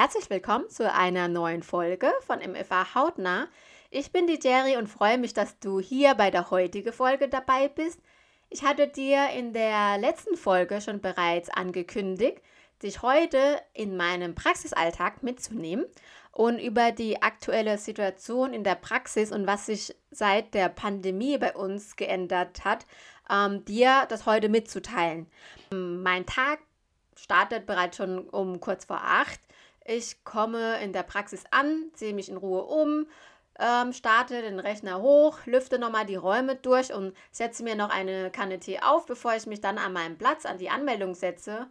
Herzlich willkommen zu einer neuen Folge von MFA Hautnah. Ich bin die Jerry und freue mich, dass du hier bei der heutigen Folge dabei bist. Ich hatte dir in der letzten Folge schon bereits angekündigt, dich heute in meinem Praxisalltag mitzunehmen und über die aktuelle Situation in der Praxis und was sich seit der Pandemie bei uns geändert hat, ähm, dir das heute mitzuteilen. Mein Tag startet bereits schon um kurz vor acht. Ich komme in der Praxis an, sehe mich in Ruhe um, ähm, starte den Rechner hoch, lüfte nochmal die Räume durch und setze mir noch eine Kanne Tee auf, bevor ich mich dann an meinem Platz an die Anmeldung setze.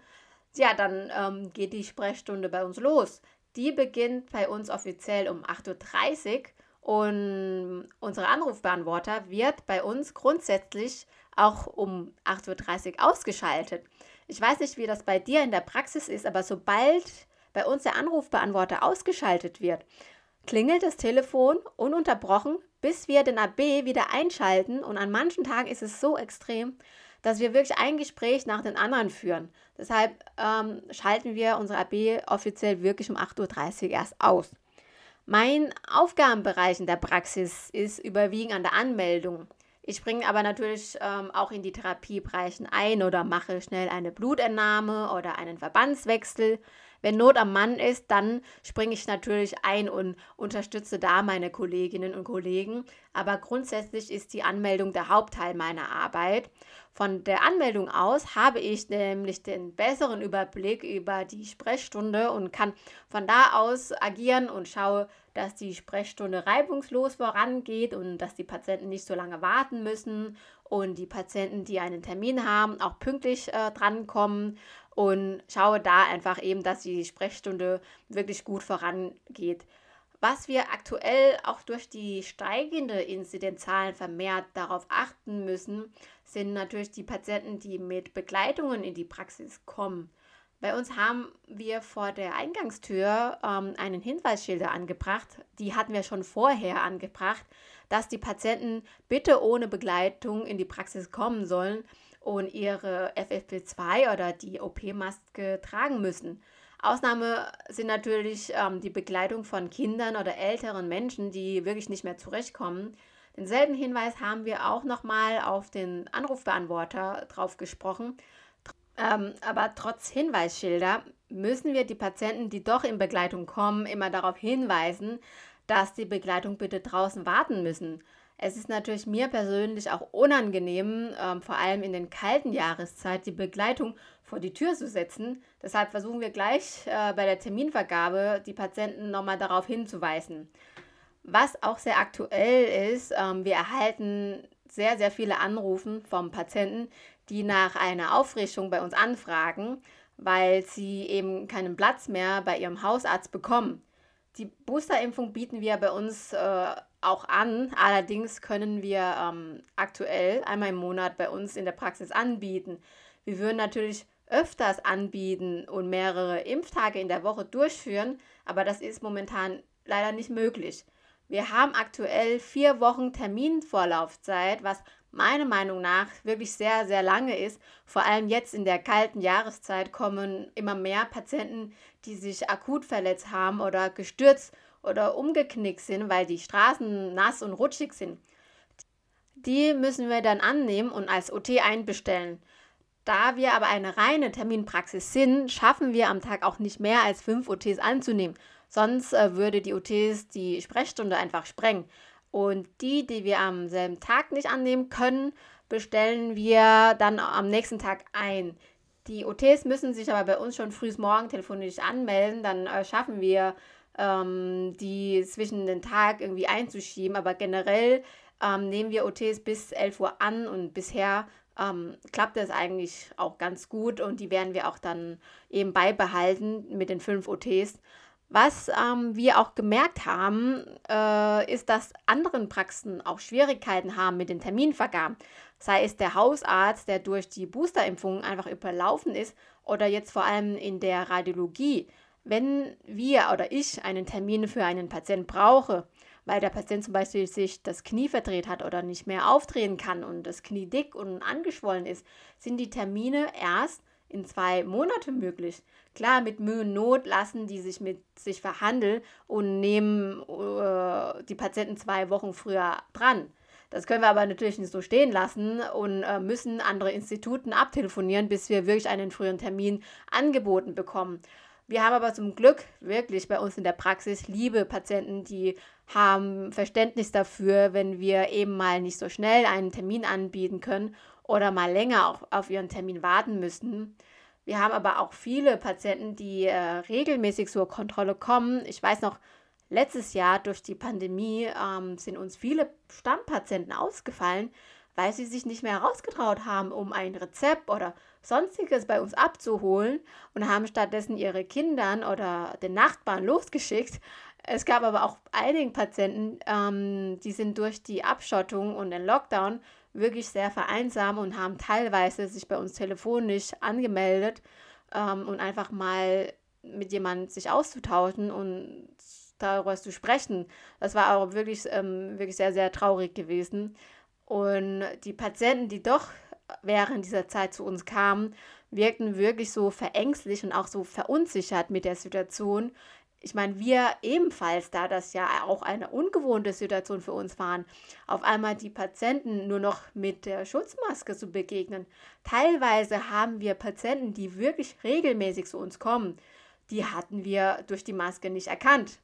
Ja, dann ähm, geht die Sprechstunde bei uns los. Die beginnt bei uns offiziell um 8.30 Uhr und unsere Anrufbeantworter wird bei uns grundsätzlich auch um 8.30 Uhr ausgeschaltet. Ich weiß nicht, wie das bei dir in der Praxis ist, aber sobald bei uns der Anrufbeantworter ausgeschaltet wird, klingelt das Telefon ununterbrochen, bis wir den AB wieder einschalten. Und an manchen Tagen ist es so extrem, dass wir wirklich ein Gespräch nach dem anderen führen. Deshalb ähm, schalten wir unsere AB offiziell wirklich um 8.30 Uhr erst aus. Mein Aufgabenbereich in der Praxis ist überwiegend an der Anmeldung. Ich springe aber natürlich ähm, auch in die Therapiebereichen ein oder mache schnell eine Blutentnahme oder einen Verbandswechsel. Wenn Not am Mann ist, dann springe ich natürlich ein und unterstütze da meine Kolleginnen und Kollegen. Aber grundsätzlich ist die Anmeldung der Hauptteil meiner Arbeit. Von der Anmeldung aus habe ich nämlich den besseren Überblick über die Sprechstunde und kann von da aus agieren und schaue, dass die Sprechstunde reibungslos vorangeht und dass die Patienten nicht so lange warten müssen und die Patienten, die einen Termin haben, auch pünktlich äh, drankommen und schaue da einfach eben, dass die Sprechstunde wirklich gut vorangeht. Was wir aktuell auch durch die steigende Inzidenzzahlen vermehrt darauf achten müssen, sind natürlich die Patienten, die mit Begleitungen in die Praxis kommen. Bei uns haben wir vor der Eingangstür ähm, einen Hinweisschilder angebracht. Die hatten wir schon vorher angebracht, dass die Patienten bitte ohne Begleitung in die Praxis kommen sollen und ihre FFP2 oder die OP-Maske tragen müssen. Ausnahme sind natürlich ähm, die Begleitung von Kindern oder älteren Menschen, die wirklich nicht mehr zurechtkommen. Denselben Hinweis haben wir auch nochmal auf den Anrufbeantworter drauf gesprochen. Ähm, aber trotz Hinweisschilder müssen wir die Patienten, die doch in Begleitung kommen, immer darauf hinweisen, dass die Begleitung bitte draußen warten müssen. Es ist natürlich mir persönlich auch unangenehm, ähm, vor allem in den kalten Jahreszeit, die Begleitung vor die Tür zu setzen. Deshalb versuchen wir gleich äh, bei der Terminvergabe die Patienten nochmal darauf hinzuweisen. Was auch sehr aktuell ist, ähm, wir erhalten sehr, sehr viele Anrufen vom Patienten, die nach einer Auffrischung bei uns anfragen, weil sie eben keinen Platz mehr bei ihrem Hausarzt bekommen. Die Boosterimpfung bieten wir bei uns äh, auch an. Allerdings können wir ähm, aktuell einmal im Monat bei uns in der Praxis anbieten. Wir würden natürlich öfters anbieten und mehrere Impftage in der Woche durchführen, aber das ist momentan leider nicht möglich. Wir haben aktuell vier Wochen Terminvorlaufzeit, was meiner Meinung nach wirklich sehr, sehr lange ist. Vor allem jetzt in der kalten Jahreszeit kommen immer mehr Patienten, die sich akut verletzt haben oder gestürzt oder umgeknickt sind, weil die Straßen nass und rutschig sind. Die müssen wir dann annehmen und als OT einbestellen. Da wir aber eine reine Terminpraxis sind, schaffen wir am Tag auch nicht mehr als fünf OTs anzunehmen. Sonst äh, würde die OTs die Sprechstunde einfach sprengen. Und die, die wir am selben Tag nicht annehmen können, bestellen wir dann am nächsten Tag ein. Die OTs müssen sich aber bei uns schon früh morgen telefonisch anmelden, dann äh, schaffen wir ähm, die zwischen den Tag irgendwie einzuschieben. Aber generell ähm, nehmen wir OTs bis 11 Uhr an und bisher ähm, klappt das eigentlich auch ganz gut und die werden wir auch dann eben beibehalten mit den fünf OTs. Was ähm, wir auch gemerkt haben, äh, ist, dass anderen Praxen auch Schwierigkeiten haben mit den Terminvergaben. Sei es der Hausarzt, der durch die Boosterimpfung einfach überlaufen ist, oder jetzt vor allem in der Radiologie. Wenn wir oder ich einen Termin für einen Patienten brauche, weil der Patient zum Beispiel sich das Knie verdreht hat oder nicht mehr aufdrehen kann und das Knie dick und angeschwollen ist, sind die Termine erst in zwei Monate möglich. Klar, mit Mühe und Not lassen die sich mit sich verhandeln und nehmen äh, die Patienten zwei Wochen früher dran. Das können wir aber natürlich nicht so stehen lassen und äh, müssen andere Instituten abtelefonieren, bis wir wirklich einen frühen Termin angeboten bekommen. Wir haben aber zum Glück wirklich bei uns in der Praxis liebe Patienten, die haben Verständnis dafür, wenn wir eben mal nicht so schnell einen Termin anbieten können oder mal länger auf, auf ihren Termin warten müssen. Wir haben aber auch viele Patienten, die äh, regelmäßig zur Kontrolle kommen. Ich weiß noch, letztes Jahr durch die Pandemie ähm, sind uns viele Stammpatienten ausgefallen, weil sie sich nicht mehr herausgetraut haben, um ein Rezept oder sonstiges bei uns abzuholen und haben stattdessen ihre Kindern oder den Nachbarn losgeschickt. Es gab aber auch einige Patienten, ähm, die sind durch die Abschottung und den Lockdown wirklich sehr vereinsam und haben teilweise sich bei uns telefonisch angemeldet ähm, und einfach mal mit jemandem sich auszutauschen und darüber zu sprechen. Das war auch wirklich, ähm, wirklich sehr, sehr traurig gewesen. Und die Patienten, die doch während dieser Zeit zu uns kamen, wirkten wirklich so verängstlich und auch so verunsichert mit der Situation. Ich meine, wir ebenfalls, da das ja auch eine ungewohnte Situation für uns waren, auf einmal die Patienten nur noch mit der Schutzmaske zu begegnen. Teilweise haben wir Patienten, die wirklich regelmäßig zu uns kommen, die hatten wir durch die Maske nicht erkannt.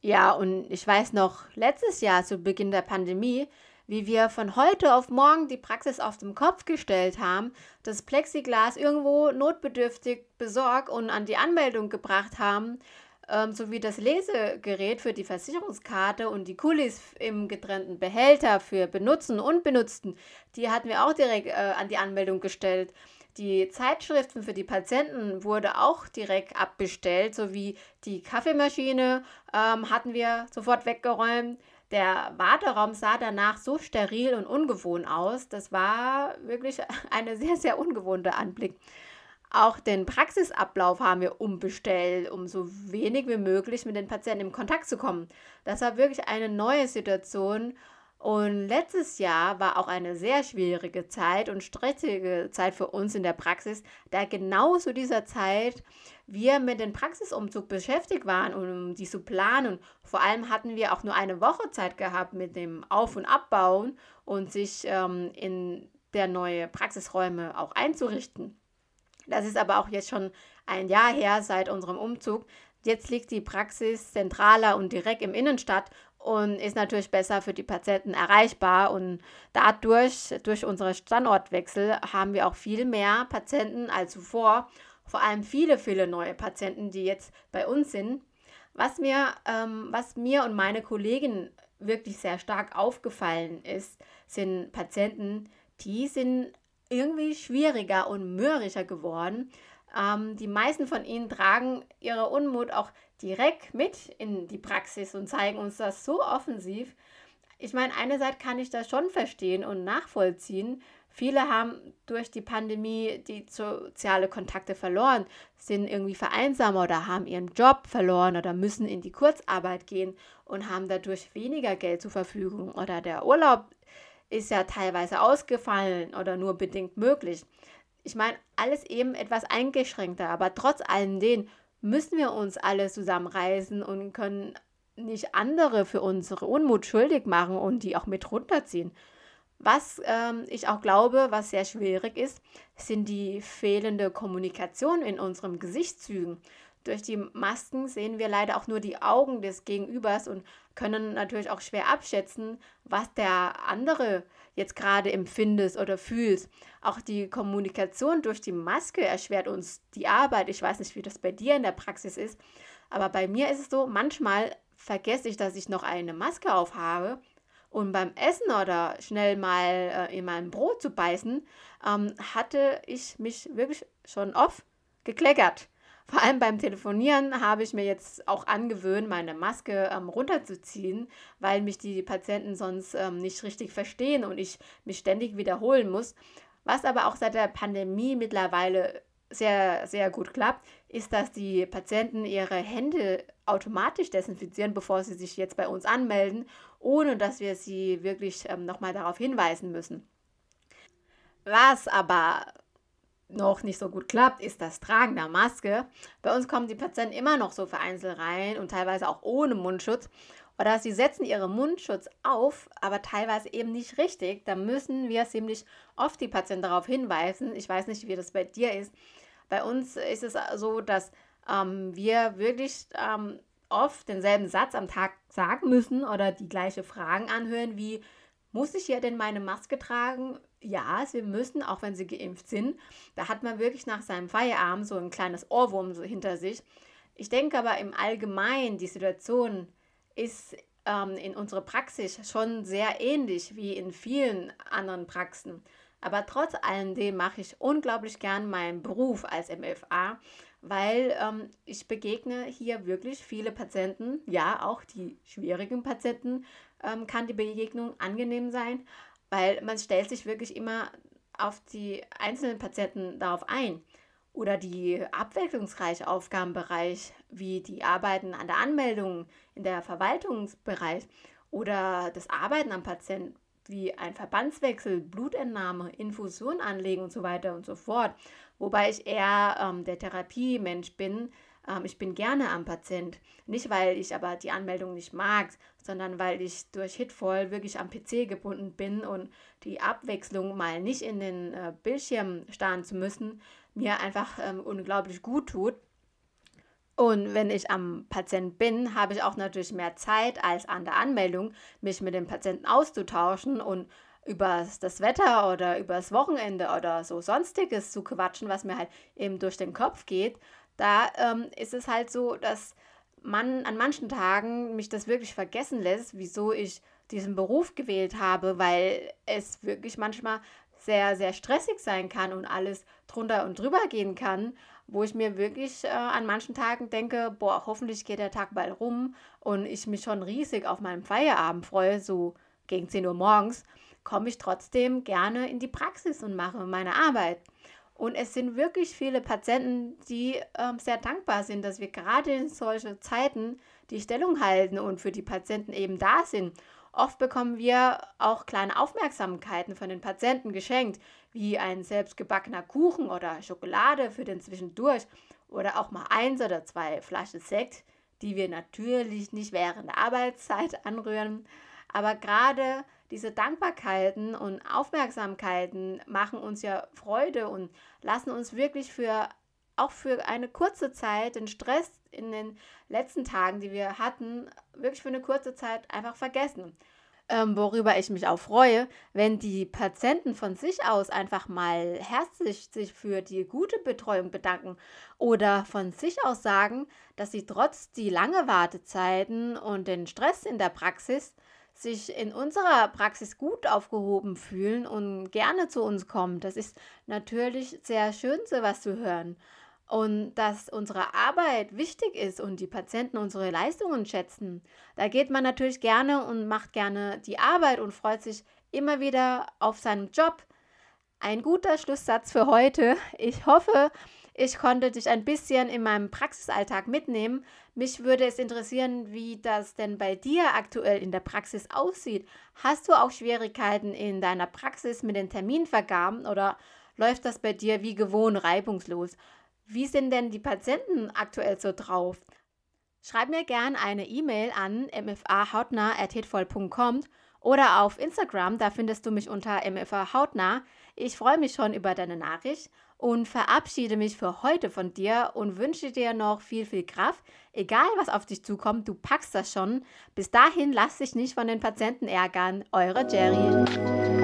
Ja, und ich weiß noch, letztes Jahr zu Beginn der Pandemie, wie wir von heute auf morgen die Praxis auf den Kopf gestellt haben, das Plexiglas irgendwo notbedürftig besorgt und an die Anmeldung gebracht haben, ähm, sowie das Lesegerät für die Versicherungskarte und die Kulis im getrennten Behälter für Benutzen und Benutzten, die hatten wir auch direkt äh, an die Anmeldung gestellt. Die Zeitschriften für die Patienten wurde auch direkt abbestellt, sowie die Kaffeemaschine ähm, hatten wir sofort weggeräumt. Der Warteraum sah danach so steril und ungewohnt aus. Das war wirklich eine sehr, sehr ungewohnte Anblick. Auch den Praxisablauf haben wir umbestellt, um so wenig wie möglich mit den Patienten in Kontakt zu kommen. Das war wirklich eine neue Situation. Und letztes Jahr war auch eine sehr schwierige Zeit und stressige Zeit für uns in der Praxis, da genau zu dieser Zeit wir mit dem Praxisumzug beschäftigt waren, um die zu planen. Vor allem hatten wir auch nur eine Woche Zeit gehabt mit dem Auf- und Abbauen und sich ähm, in der neue Praxisräume auch einzurichten. Das ist aber auch jetzt schon ein Jahr her seit unserem Umzug. Jetzt liegt die Praxis zentraler und direkt im Innenstadt und ist natürlich besser für die Patienten erreichbar. Und dadurch, durch unsere Standortwechsel, haben wir auch viel mehr Patienten als zuvor vor allem viele, viele neue Patienten, die jetzt bei uns sind. Was mir, ähm, was mir und meine Kollegin wirklich sehr stark aufgefallen ist, sind Patienten, die sind irgendwie schwieriger und mürrischer geworden. Ähm, die meisten von ihnen tragen ihre Unmut auch direkt mit in die Praxis und zeigen uns das so offensiv. Ich meine, einerseits kann ich das schon verstehen und nachvollziehen, Viele haben durch die Pandemie die soziale Kontakte verloren, sind irgendwie vereinsamer oder haben ihren Job verloren oder müssen in die Kurzarbeit gehen und haben dadurch weniger Geld zur Verfügung oder der Urlaub ist ja teilweise ausgefallen oder nur bedingt möglich. Ich meine, alles eben etwas eingeschränkter, aber trotz allem den müssen wir uns alle zusammenreißen und können nicht andere für unsere Unmut schuldig machen und die auch mit runterziehen. Was ähm, ich auch glaube, was sehr schwierig ist, sind die fehlende Kommunikation in unseren Gesichtszügen. Durch die Masken sehen wir leider auch nur die Augen des Gegenübers und können natürlich auch schwer abschätzen, was der andere jetzt gerade empfindet oder fühlt. Auch die Kommunikation durch die Maske erschwert uns die Arbeit. Ich weiß nicht, wie das bei dir in der Praxis ist, aber bei mir ist es so, manchmal vergesse ich, dass ich noch eine Maske aufhabe und beim Essen oder schnell mal äh, in mein Brot zu beißen, ähm, hatte ich mich wirklich schon oft gekleckert. Vor allem beim Telefonieren habe ich mir jetzt auch angewöhnt, meine Maske ähm, runterzuziehen, weil mich die Patienten sonst ähm, nicht richtig verstehen und ich mich ständig wiederholen muss. Was aber auch seit der Pandemie mittlerweile sehr, sehr gut klappt, ist, dass die Patienten ihre Hände automatisch desinfizieren, bevor sie sich jetzt bei uns anmelden, ohne dass wir sie wirklich ähm, nochmal darauf hinweisen müssen. Was aber noch nicht so gut klappt, ist das Tragen der Maske. Bei uns kommen die Patienten immer noch so vereinzelt rein und teilweise auch ohne Mundschutz. Oder sie setzen ihren Mundschutz auf, aber teilweise eben nicht richtig. Da müssen wir ziemlich oft die Patienten darauf hinweisen. Ich weiß nicht, wie das bei dir ist. Bei uns ist es so, dass ähm, wir wirklich ähm, oft denselben Satz am Tag sagen müssen oder die gleiche Fragen anhören wie, muss ich hier denn meine Maske tragen? Ja, sie müssen, auch wenn sie geimpft sind. Da hat man wirklich nach seinem Feierabend so ein kleines Ohrwurm so hinter sich. Ich denke aber im Allgemeinen, die Situation ist ähm, in unserer Praxis schon sehr ähnlich wie in vielen anderen Praxen. Aber trotz alledem mache ich unglaublich gern meinen Beruf als MFA, weil ähm, ich begegne hier wirklich viele Patienten, ja, auch die schwierigen Patienten ähm, kann die Begegnung angenehm sein, weil man stellt sich wirklich immer auf die einzelnen Patienten darauf ein. Oder die abwechslungsreiche Aufgabenbereich, wie die Arbeiten an der Anmeldung in der Verwaltungsbereich oder das Arbeiten am Patienten, wie ein Verbandswechsel, Blutentnahme, Infusion anlegen und so weiter und so fort. Wobei ich eher ähm, der Therapiemensch bin. Ähm, ich bin gerne am Patient. Nicht, weil ich aber die Anmeldung nicht mag, sondern weil ich durch Hitvoll wirklich am PC gebunden bin und die Abwechslung mal nicht in den äh, Bildschirm starren zu müssen, mir einfach ähm, unglaublich gut tut. Und wenn ich am Patient bin, habe ich auch natürlich mehr Zeit als an der Anmeldung, mich mit dem Patienten auszutauschen und über das Wetter oder über das Wochenende oder so sonstiges zu quatschen, was mir halt eben durch den Kopf geht. Da ähm, ist es halt so, dass man an manchen Tagen mich das wirklich vergessen lässt, wieso ich diesen Beruf gewählt habe, weil es wirklich manchmal sehr, sehr stressig sein kann und alles drunter und drüber gehen kann, wo ich mir wirklich äh, an manchen Tagen denke, boah, hoffentlich geht der Tag bald rum und ich mich schon riesig auf meinen Feierabend freue, so gegen 10 Uhr morgens, komme ich trotzdem gerne in die Praxis und mache meine Arbeit. Und es sind wirklich viele Patienten, die ähm, sehr dankbar sind, dass wir gerade in solchen Zeiten die Stellung halten und für die Patienten eben da sind Oft bekommen wir auch kleine Aufmerksamkeiten von den Patienten geschenkt, wie ein selbstgebackener Kuchen oder Schokolade für den Zwischendurch oder auch mal eins oder zwei Flaschen Sekt, die wir natürlich nicht während der Arbeitszeit anrühren. Aber gerade diese Dankbarkeiten und Aufmerksamkeiten machen uns ja Freude und lassen uns wirklich für auch für eine kurze Zeit den Stress in den letzten Tagen, die wir hatten, wirklich für eine kurze Zeit einfach vergessen. Ähm, worüber ich mich auch freue, wenn die Patienten von sich aus einfach mal herzlich sich für die gute Betreuung bedanken oder von sich aus sagen, dass sie trotz die lange Wartezeiten und den Stress in der Praxis sich in unserer Praxis gut aufgehoben fühlen und gerne zu uns kommen. Das ist natürlich sehr schön, sowas zu hören und dass unsere Arbeit wichtig ist und die Patienten unsere Leistungen schätzen, da geht man natürlich gerne und macht gerne die Arbeit und freut sich immer wieder auf seinen Job. Ein guter Schlusssatz für heute. Ich hoffe, ich konnte dich ein bisschen in meinem Praxisalltag mitnehmen. Mich würde es interessieren, wie das denn bei dir aktuell in der Praxis aussieht. Hast du auch Schwierigkeiten in deiner Praxis mit den Terminvergaben oder läuft das bei dir wie gewohnt reibungslos? Wie sind denn die Patienten aktuell so drauf? Schreib mir gern eine E-Mail an mfahautnah.hitvoll.com oder auf Instagram, da findest du mich unter mfahautnah. Ich freue mich schon über deine Nachricht und verabschiede mich für heute von dir und wünsche dir noch viel, viel Kraft. Egal, was auf dich zukommt, du packst das schon. Bis dahin lass dich nicht von den Patienten ärgern. Eure Jerry.